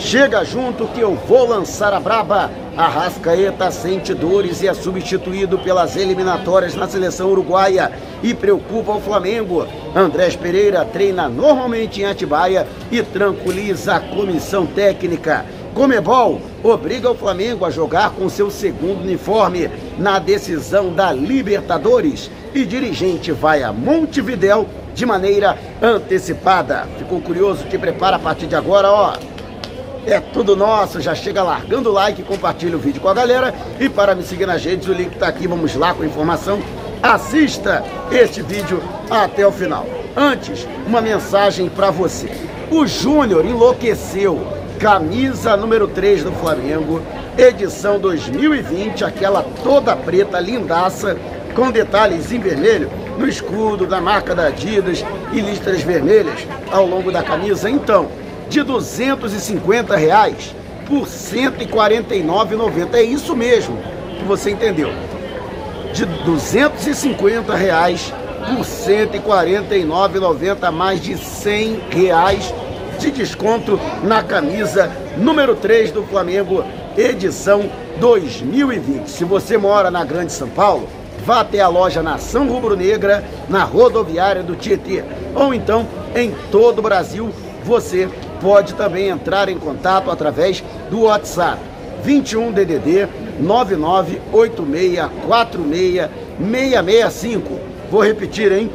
Chega junto que eu vou lançar a braba. Arrascaeta sente dores e é substituído pelas eliminatórias na seleção uruguaia e preocupa o Flamengo. Andrés Pereira treina normalmente em Atibaia e tranquiliza a comissão técnica. Comebol obriga o Flamengo a jogar com seu segundo uniforme na decisão da Libertadores e dirigente vai a Montevidéu de maneira antecipada. Ficou curioso? Te prepara a partir de agora, ó. É tudo nosso, já chega largando o like, compartilha o vídeo com a galera e para me seguir nas redes, o link está aqui, vamos lá com a informação. Assista este vídeo até o final. Antes, uma mensagem para você. O Júnior enlouqueceu. Camisa número 3 do Flamengo, edição 2020, aquela toda preta, lindaça, com detalhes em vermelho no escudo da marca da Adidas e listras vermelhas ao longo da camisa. Então, de 250 reais por 149,90. É isso mesmo que você entendeu. De 250 reais por 149,90, mais de 100 reais de desconto na camisa número 3 do Flamengo, edição 2020. Se você mora na Grande São Paulo, vá até a loja Nação Rubro Negra, na rodoviária do Tietê. Ou então, em todo o Brasil, você pode também entrar em contato através do WhatsApp 21 DDD 998646665. Vou repetir, hein?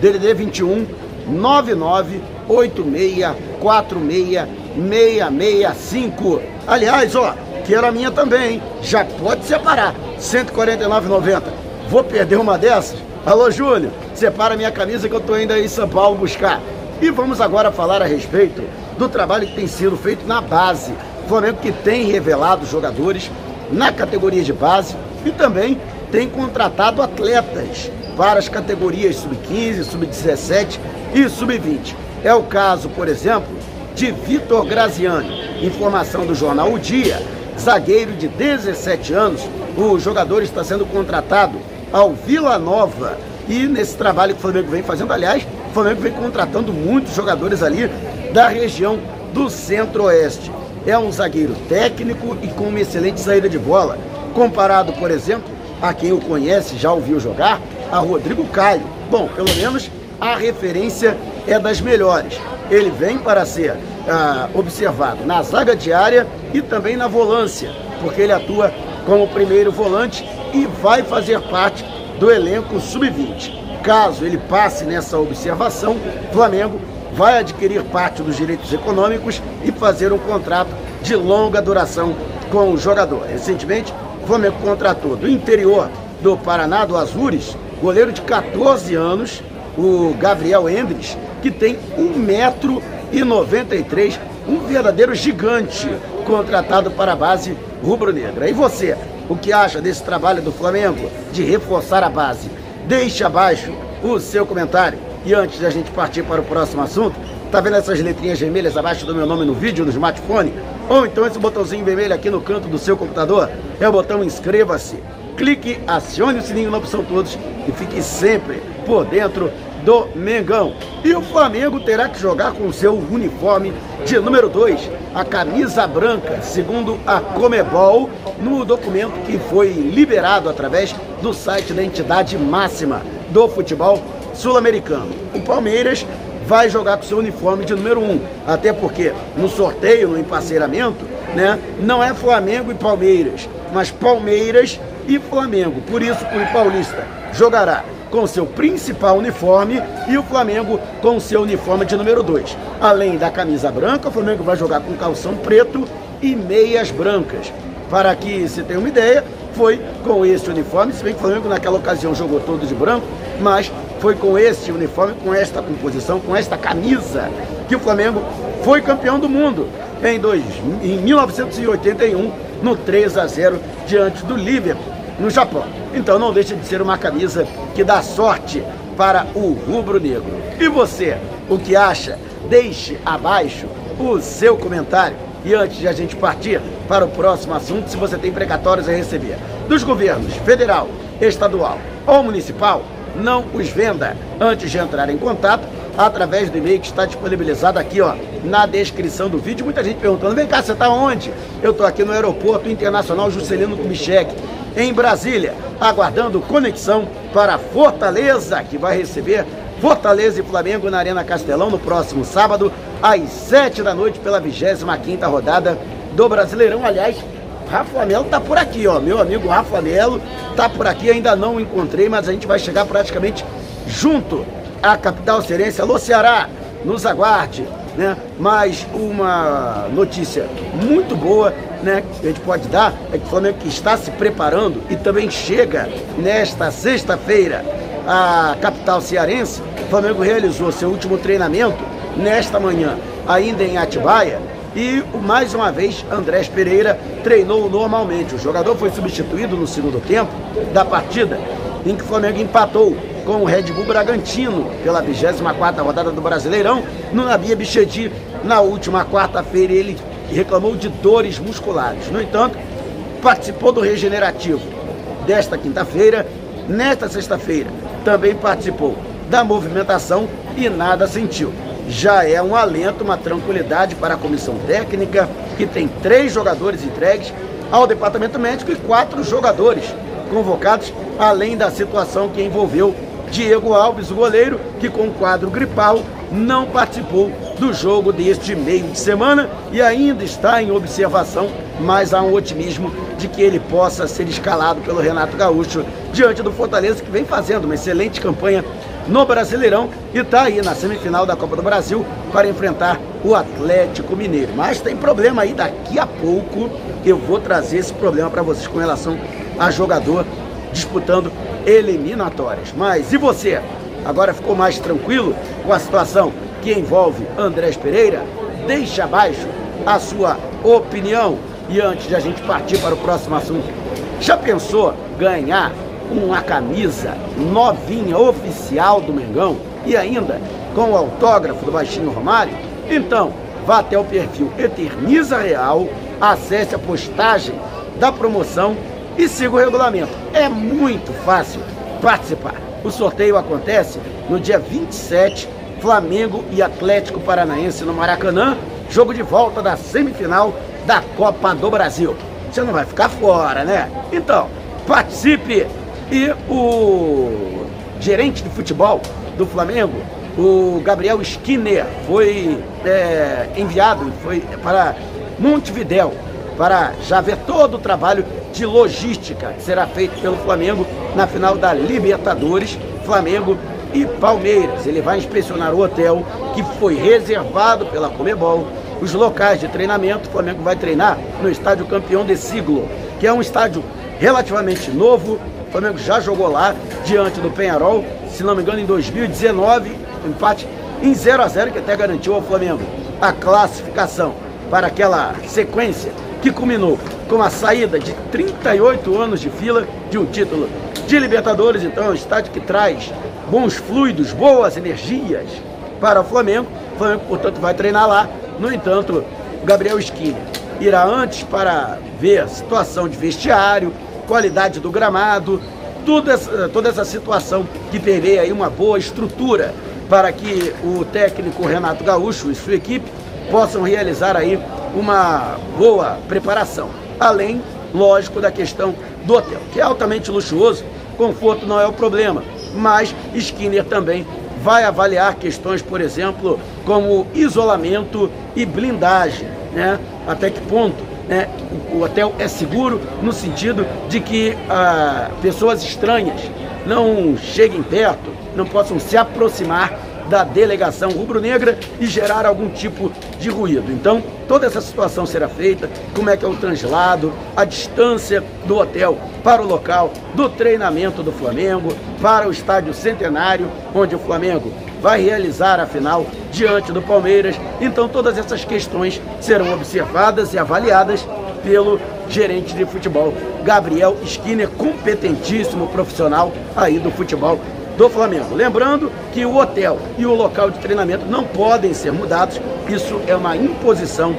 DDD 21 998464665. Aliás, ó, que era minha também, hein? Já pode separar. 149,90. Vou perder uma dessas? Alô, Júlio, separa minha camisa que eu tô indo aí em São Paulo buscar. E vamos agora falar a respeito do trabalho que tem sido feito na base. O Flamengo que tem revelado jogadores na categoria de base e também tem contratado atletas para as categorias sub-15, sub-17 e sub-20. É o caso, por exemplo, de Vitor Graziani. Informação do jornal O Dia, zagueiro de 17 anos, o jogador está sendo contratado ao Vila Nova. E nesse trabalho que o Flamengo vem fazendo, aliás, o Flamengo vem contratando muitos jogadores ali da região do Centro-Oeste. É um zagueiro técnico e com uma excelente saída de bola. Comparado, por exemplo, a quem o conhece, já ouviu jogar, a Rodrigo Caio. Bom, pelo menos a referência é das melhores. Ele vem para ser ah, observado na zaga diária e também na volância, porque ele atua como primeiro volante e vai fazer parte do elenco sub-20. Caso ele passe nessa observação, Flamengo vai adquirir parte dos direitos econômicos e fazer um contrato de longa duração com o jogador. Recentemente, o Flamengo contratou do interior do Paraná, do Azures, goleiro de 14 anos, o Gabriel Endres, que tem 1,93m, um verdadeiro gigante, contratado para a base rubro-negra. E você, o que acha desse trabalho do Flamengo de reforçar a base? Deixe abaixo o seu comentário. E antes de a gente partir para o próximo assunto, tá vendo essas letrinhas vermelhas abaixo do meu nome no vídeo, no smartphone? Ou então esse botãozinho vermelho aqui no canto do seu computador? É o botão inscreva-se. Clique, acione o sininho na opção todos e fique sempre por dentro do Mengão. E o Flamengo terá que jogar com o seu uniforme de número 2, a camisa branca, segundo a Comebol, no documento que foi liberado através do site da entidade máxima do futebol sul-americano. O Palmeiras vai jogar com seu uniforme de número 1, um, até porque no sorteio, no emparceiramento, né, não é Flamengo e Palmeiras, mas Palmeiras e Flamengo. Por isso, o Paulista jogará com seu principal uniforme e o Flamengo com seu uniforme de número 2. Além da camisa branca, o Flamengo vai jogar com calção preto e meias brancas. Para que se tenha uma ideia, foi com esse uniforme, se bem que o Flamengo naquela ocasião jogou todo de branco, mas foi com esse uniforme, com esta composição, com esta camisa, que o Flamengo foi campeão do mundo em, dois, em 1981, no 3 a 0 diante do Liverpool, no Japão. Então não deixa de ser uma camisa que dá sorte para o rubro-negro. E você, o que acha? Deixe abaixo o seu comentário. E antes de a gente partir para o próximo assunto, se você tem precatórios a receber dos governos federal, estadual ou municipal, não os venda. Antes de entrar em contato, através do e-mail que está disponibilizado aqui, ó, na descrição do vídeo. Muita gente perguntando: vem cá, você está onde? Eu estou aqui no Aeroporto Internacional Juscelino Kubitschek, em Brasília, aguardando conexão para Fortaleza, que vai receber Fortaleza e Flamengo na Arena Castelão no próximo sábado, às 7 da noite, pela 25 rodada do Brasileirão. Aliás, Rafa Melo tá por aqui, ó. Meu amigo Rafa Melo tá por aqui, ainda não encontrei, mas a gente vai chegar praticamente junto à capital cearense. Alô, Ceará, nos aguarde, né? Mas uma notícia muito boa, né, que a gente pode dar é que o Flamengo está se preparando e também chega nesta sexta-feira à capital cearense. O Flamengo realizou seu último treinamento nesta manhã, ainda em Atibaia, e mais uma vez Andrés Pereira treinou normalmente. O jogador foi substituído no segundo tempo da partida em que o Flamengo empatou com o Red Bull Bragantino pela 24 rodada do Brasileirão no Nabia Bichedi na última quarta-feira ele reclamou de dores musculares. No entanto, participou do regenerativo desta quinta-feira. Nesta sexta-feira também participou da movimentação e nada sentiu já é um alento, uma tranquilidade para a comissão técnica, que tem três jogadores entregues ao departamento médico e quatro jogadores convocados, além da situação que envolveu Diego Alves, o goleiro, que com quadro gripal não participou do jogo deste meio de semana e ainda está em observação, mas há um otimismo de que ele possa ser escalado pelo Renato Gaúcho diante do Fortaleza, que vem fazendo uma excelente campanha no Brasileirão e está aí na semifinal da Copa do Brasil para enfrentar o Atlético Mineiro. Mas tem problema aí, daqui a pouco eu vou trazer esse problema para vocês com relação a jogador disputando eliminatórias. Mas e você? Agora ficou mais tranquilo com a situação que envolve Andrés Pereira? Deixa abaixo a sua opinião. E antes de a gente partir para o próximo assunto, já pensou ganhar uma camisa novinha, oficial do Mengão e ainda com o autógrafo do Baixinho Romário, então vá até o perfil Eterniza Real, acesse a postagem da promoção e siga o regulamento. É muito fácil participar. O sorteio acontece no dia 27, Flamengo e Atlético Paranaense no Maracanã, jogo de volta da semifinal da Copa do Brasil. Você não vai ficar fora, né? Então, participe e o gerente de futebol do Flamengo, o Gabriel Skinner, foi é, enviado foi para Montevidéu para já ver todo o trabalho de logística que será feito pelo Flamengo na final da Libertadores, Flamengo e Palmeiras. Ele vai inspecionar o hotel que foi reservado pela Comebol, os locais de treinamento. O Flamengo vai treinar no estádio Campeão de Siglo, que é um estádio relativamente novo, o Flamengo já jogou lá diante do Penharol, se não me engano, em 2019, empate em 0 a 0 que até garantiu ao Flamengo a classificação para aquela sequência que culminou com a saída de 38 anos de fila de um título de Libertadores. Então, é um estádio que traz bons fluidos, boas energias para o Flamengo. O Flamengo, portanto, vai treinar lá. No entanto, o Gabriel Skinner irá antes para ver a situação de vestiário, qualidade do gramado, toda essa, toda essa situação que prevê aí uma boa estrutura para que o técnico Renato Gaúcho e sua equipe possam realizar aí uma boa preparação. Além, lógico, da questão do hotel, que é altamente luxuoso, conforto não é o problema, mas Skinner também vai avaliar questões, por exemplo, como isolamento e blindagem, né? Até que ponto né, o hotel é seguro no sentido de que ah, pessoas estranhas não cheguem perto, não possam se aproximar da delegação rubro-negra e gerar algum tipo de ruído. Então, toda essa situação será feita, como é que é o translado, a distância do hotel para o local do treinamento do Flamengo, para o estádio centenário, onde o Flamengo vai realizar a final diante do Palmeiras. Então todas essas questões serão observadas e avaliadas pelo gerente de futebol, Gabriel Skinner, competentíssimo profissional aí do futebol do Flamengo. Lembrando que o hotel e o local de treinamento não podem ser mudados, isso é uma imposição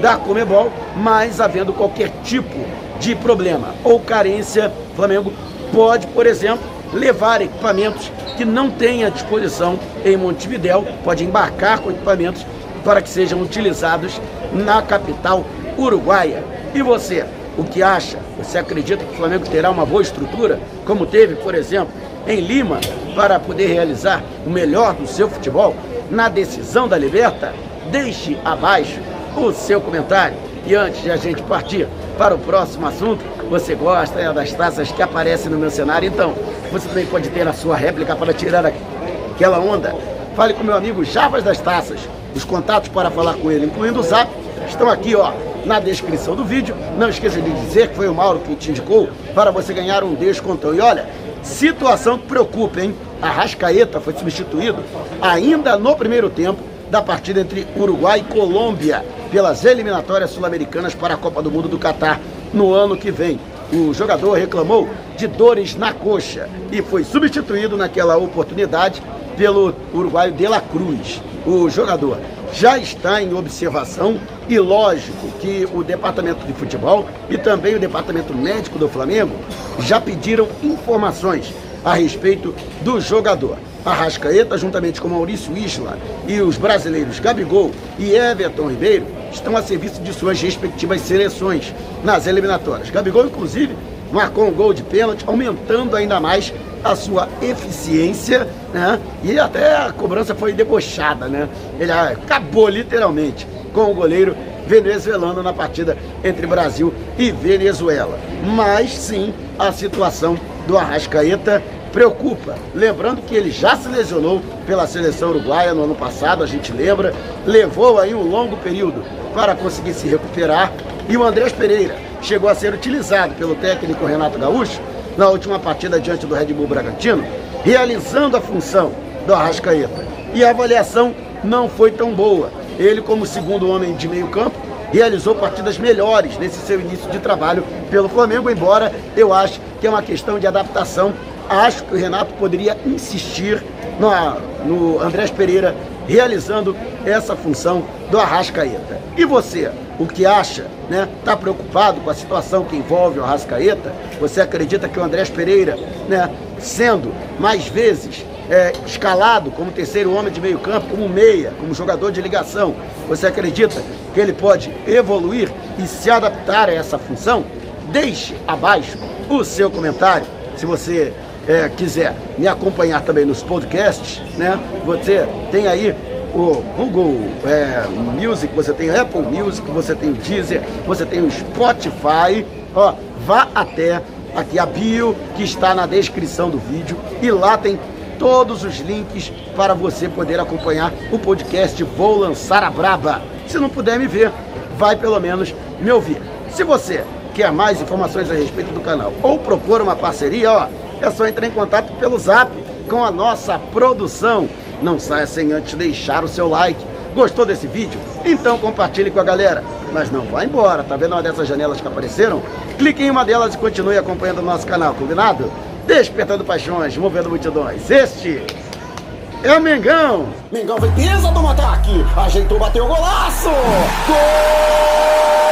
da Comebol, mas havendo qualquer tipo de problema ou carência, o Flamengo pode, por exemplo, levar equipamentos que não tem à disposição em Montevidéu, pode embarcar com equipamentos para que sejam utilizados na capital uruguaia. E você, o que acha? Você acredita que o Flamengo terá uma boa estrutura, como teve, por exemplo, em Lima, para poder realizar o melhor do seu futebol na decisão da Liberta? Deixe abaixo o seu comentário. E antes de a gente partir para o próximo assunto, você gosta é, das taças que aparecem no meu cenário? Então, você também pode ter a sua réplica para tirar aquela onda. Fale com meu amigo Javas das Taças. Os contatos para falar com ele, incluindo o zap, estão aqui, ó, na descrição do vídeo. Não esqueça de dizer que foi o Mauro que te indicou para você ganhar um descontão. E olha, situação que preocupa, hein? A Rascaeta foi substituído ainda no primeiro tempo da partida entre Uruguai e Colômbia pelas eliminatórias sul-americanas para a Copa do Mundo do Catar no ano que vem. O jogador reclamou de dores na coxa e foi substituído naquela oportunidade pelo uruguaio De La Cruz. O jogador já está em observação e lógico que o departamento de futebol e também o departamento médico do Flamengo já pediram informações a respeito do jogador. Arrascaeta, juntamente com Maurício Isla e os brasileiros Gabigol e Everton Ribeiro, estão a serviço de suas respectivas seleções nas eliminatórias. Gabigol, inclusive, marcou um gol de pênalti, aumentando ainda mais a sua eficiência, né? E até a cobrança foi debochada, né? Ele acabou literalmente com o goleiro venezuelano na partida entre Brasil e Venezuela. Mas sim, a situação do Arrascaeta preocupa. Lembrando que ele já se lesionou pela seleção uruguaia no ano passado, a gente lembra, levou aí um longo período para conseguir se recuperar. E o Andrés Pereira chegou a ser utilizado pelo técnico Renato Gaúcho na última partida diante do Red Bull Bragantino, realizando a função do Arrascaeta. E a avaliação não foi tão boa. Ele, como segundo homem de meio campo, realizou partidas melhores nesse seu início de trabalho pelo Flamengo, embora eu acho que é uma questão de adaptação acho que o Renato poderia insistir no, no Andrés Pereira realizando essa função do Arrascaeta. E você, o que acha, né? Está preocupado com a situação que envolve o Arrascaeta? Você acredita que o Andrés Pereira, né, sendo mais vezes é, escalado como terceiro homem de meio campo, como meia, como jogador de ligação, você acredita que ele pode evoluir e se adaptar a essa função? Deixe abaixo o seu comentário. Se você é, quiser me acompanhar também nos podcasts, né? Você tem aí o Google é, Music, você tem Apple Music, você tem o Deezer, você tem o Spotify. Ó, vá até aqui a bio que está na descrição do vídeo e lá tem todos os links para você poder acompanhar o podcast Vou Lançar a Braba. Se não puder me ver, vai pelo menos me ouvir. Se você quer mais informações a respeito do canal ou propor uma parceria, ó, é só entrar em contato pelo zap com a nossa produção. Não saia sem antes deixar o seu like. Gostou desse vídeo? Então compartilhe com a galera. Mas não vá embora, tá vendo uma dessas janelas que apareceram? Clique em uma delas e continue acompanhando o nosso canal, combinado? Despertando paixões, movendo multidões. Este é o Mengão. Mengão vem pesa do ataque. Ajeitou, bateu o golaço. Gol!